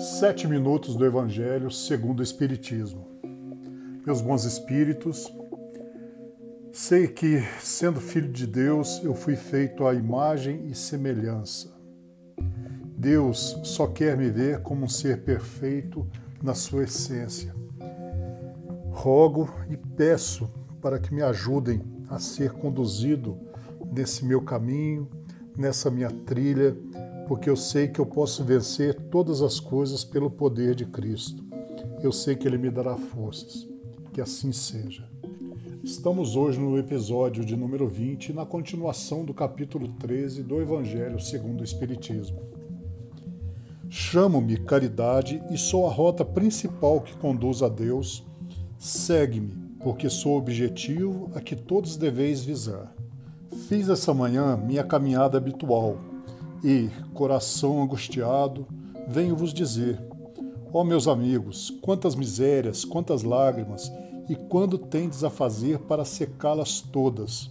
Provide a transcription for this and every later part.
Sete minutos do Evangelho segundo o Espiritismo. Meus bons espíritos, sei que, sendo filho de Deus, eu fui feito à imagem e semelhança. Deus só quer me ver como um ser perfeito na sua essência. Rogo e peço para que me ajudem a ser conduzido nesse meu caminho, nessa minha trilha porque eu sei que eu posso vencer todas as coisas pelo poder de Cristo. Eu sei que Ele me dará forças. Que assim seja. Estamos hoje no episódio de número 20, na continuação do capítulo 13 do Evangelho segundo o Espiritismo. Chamo-me caridade e sou a rota principal que conduz a Deus. Segue-me, porque sou o objetivo a que todos deveis visar. Fiz essa manhã minha caminhada habitual, e, coração angustiado, venho vos dizer: Ó oh, meus amigos, quantas misérias, quantas lágrimas, e quando tendes a fazer para secá-las todas?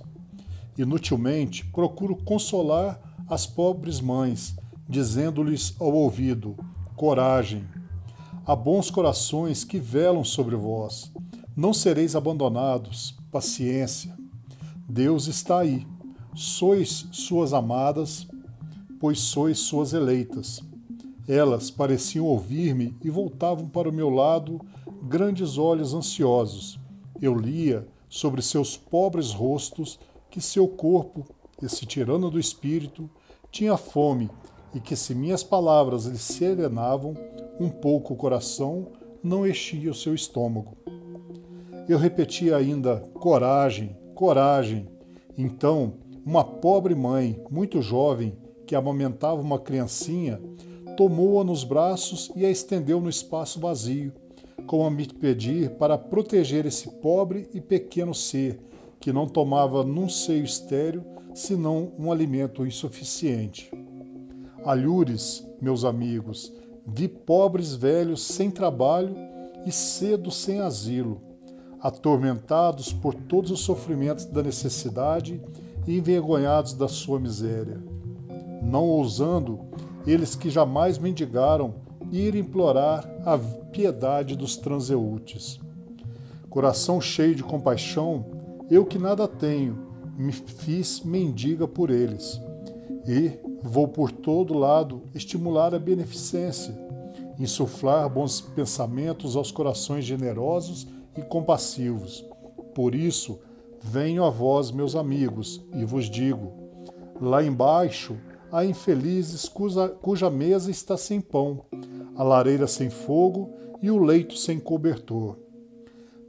Inutilmente procuro consolar as pobres mães, dizendo-lhes ao ouvido: Coragem! Há bons corações que velam sobre vós. Não sereis abandonados. Paciência. Deus está aí. Sois suas amadas, pois sois suas eleitas. Elas pareciam ouvir-me e voltavam para o meu lado grandes olhos ansiosos. Eu lia sobre seus pobres rostos que seu corpo, esse tirano do espírito, tinha fome e que se minhas palavras lhe serenavam um pouco o coração, não enchia o seu estômago. Eu repetia ainda: coragem, coragem. Então, uma pobre mãe, muito jovem, que amamentava uma criancinha, tomou-a nos braços e a estendeu no espaço vazio, como a me pedir para proteger esse pobre e pequeno ser que não tomava num seio estéreo senão um alimento insuficiente. Alhures, meus amigos, vi pobres velhos sem trabalho e cedo sem asilo, atormentados por todos os sofrimentos da necessidade e envergonhados da sua miséria não ousando eles que jamais mendigaram ir implorar a piedade dos transeúntes. Coração cheio de compaixão, eu que nada tenho, me fiz mendiga por eles. E vou por todo lado estimular a beneficência, insuflar bons pensamentos aos corações generosos e compassivos. Por isso, venho a vós, meus amigos, e vos digo: lá embaixo Há infelizes cuja, cuja mesa está sem pão, a lareira sem fogo e o leito sem cobertor.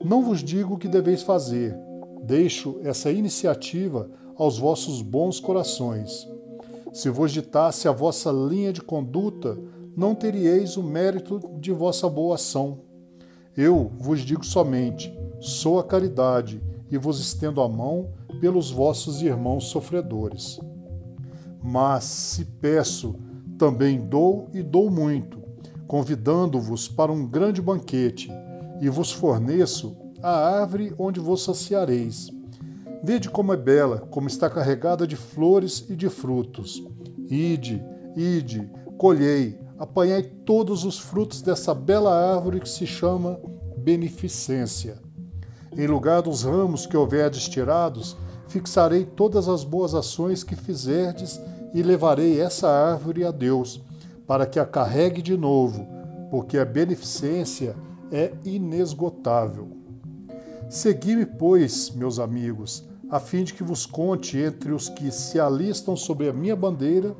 Não vos digo o que deveis fazer, deixo essa iniciativa aos vossos bons corações. Se vos ditasse a vossa linha de conduta, não teríeis o mérito de vossa boa ação. Eu vos digo somente: sou a caridade e vos estendo a mão pelos vossos irmãos sofredores. Mas se peço, também dou e dou muito, convidando-vos para um grande banquete, e vos forneço a árvore onde vos saciareis. Vede como é bela, como está carregada de flores e de frutos. Ide, ide, colhei, apanhai todos os frutos dessa bela árvore que se chama beneficência. Em lugar dos ramos que houverdes tirados, fixarei todas as boas ações que fizerdes e levarei essa árvore a Deus, para que a carregue de novo, porque a beneficência é inesgotável. Segui-me, pois, meus amigos, a fim de que vos conte entre os que se alistam sob a minha bandeira,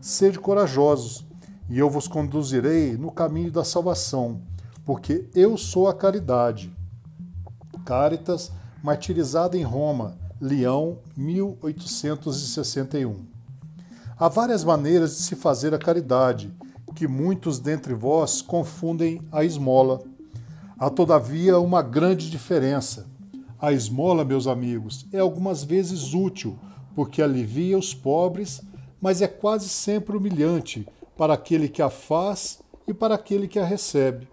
sede corajosos, e eu vos conduzirei no caminho da salvação, porque eu sou a caridade. Caritas, martirizada em Roma, Leão, 1861. Há várias maneiras de se fazer a caridade, que muitos dentre vós confundem a esmola. Há, todavia, uma grande diferença. A esmola, meus amigos, é algumas vezes útil, porque alivia os pobres, mas é quase sempre humilhante para aquele que a faz e para aquele que a recebe.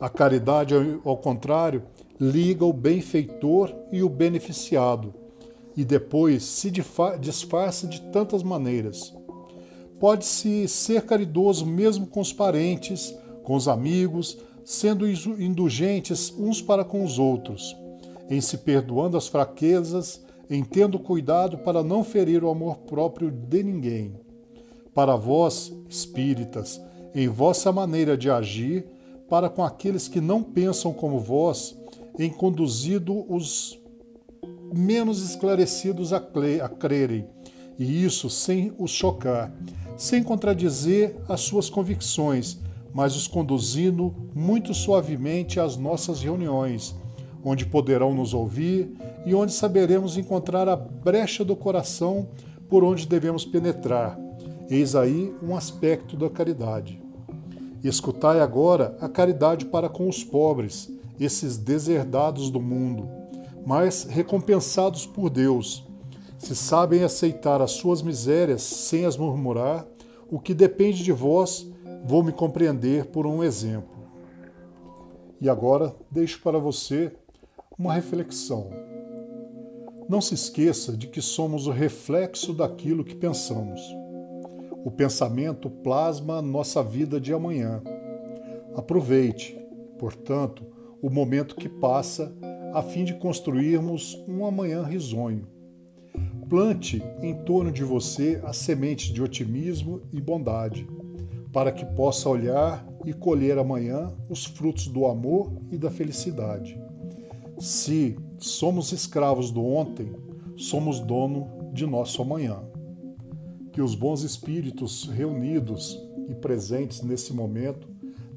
A caridade, ao contrário, liga o benfeitor e o beneficiado e depois se disfarça de tantas maneiras. Pode-se ser caridoso mesmo com os parentes, com os amigos, sendo indulgentes uns para com os outros, em se perdoando as fraquezas, em tendo cuidado para não ferir o amor próprio de ninguém. Para vós, espíritas, em vossa maneira de agir, para com aqueles que não pensam como vós, em conduzido os menos esclarecidos a, a crerem, e isso sem os chocar, sem contradizer as suas convicções, mas os conduzindo muito suavemente às nossas reuniões, onde poderão nos ouvir e onde saberemos encontrar a brecha do coração por onde devemos penetrar. Eis aí um aspecto da caridade. Escutai agora a caridade para com os pobres, esses deserdados do mundo, mas recompensados por Deus. Se sabem aceitar as suas misérias sem as murmurar, o que depende de vós, vou me compreender por um exemplo. E agora deixo para você uma reflexão. Não se esqueça de que somos o reflexo daquilo que pensamos. O pensamento plasma nossa vida de amanhã. Aproveite, portanto, o momento que passa a fim de construirmos um amanhã risonho. Plante em torno de você as sementes de otimismo e bondade, para que possa olhar e colher amanhã os frutos do amor e da felicidade. Se somos escravos do ontem, somos dono de nosso amanhã. Que os bons espíritos reunidos e presentes nesse momento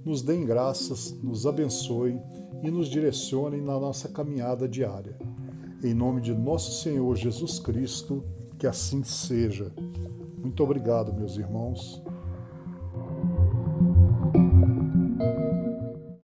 nos deem graças, nos abençoem e nos direcionem na nossa caminhada diária. Em nome de nosso Senhor Jesus Cristo, que assim seja. Muito obrigado, meus irmãos.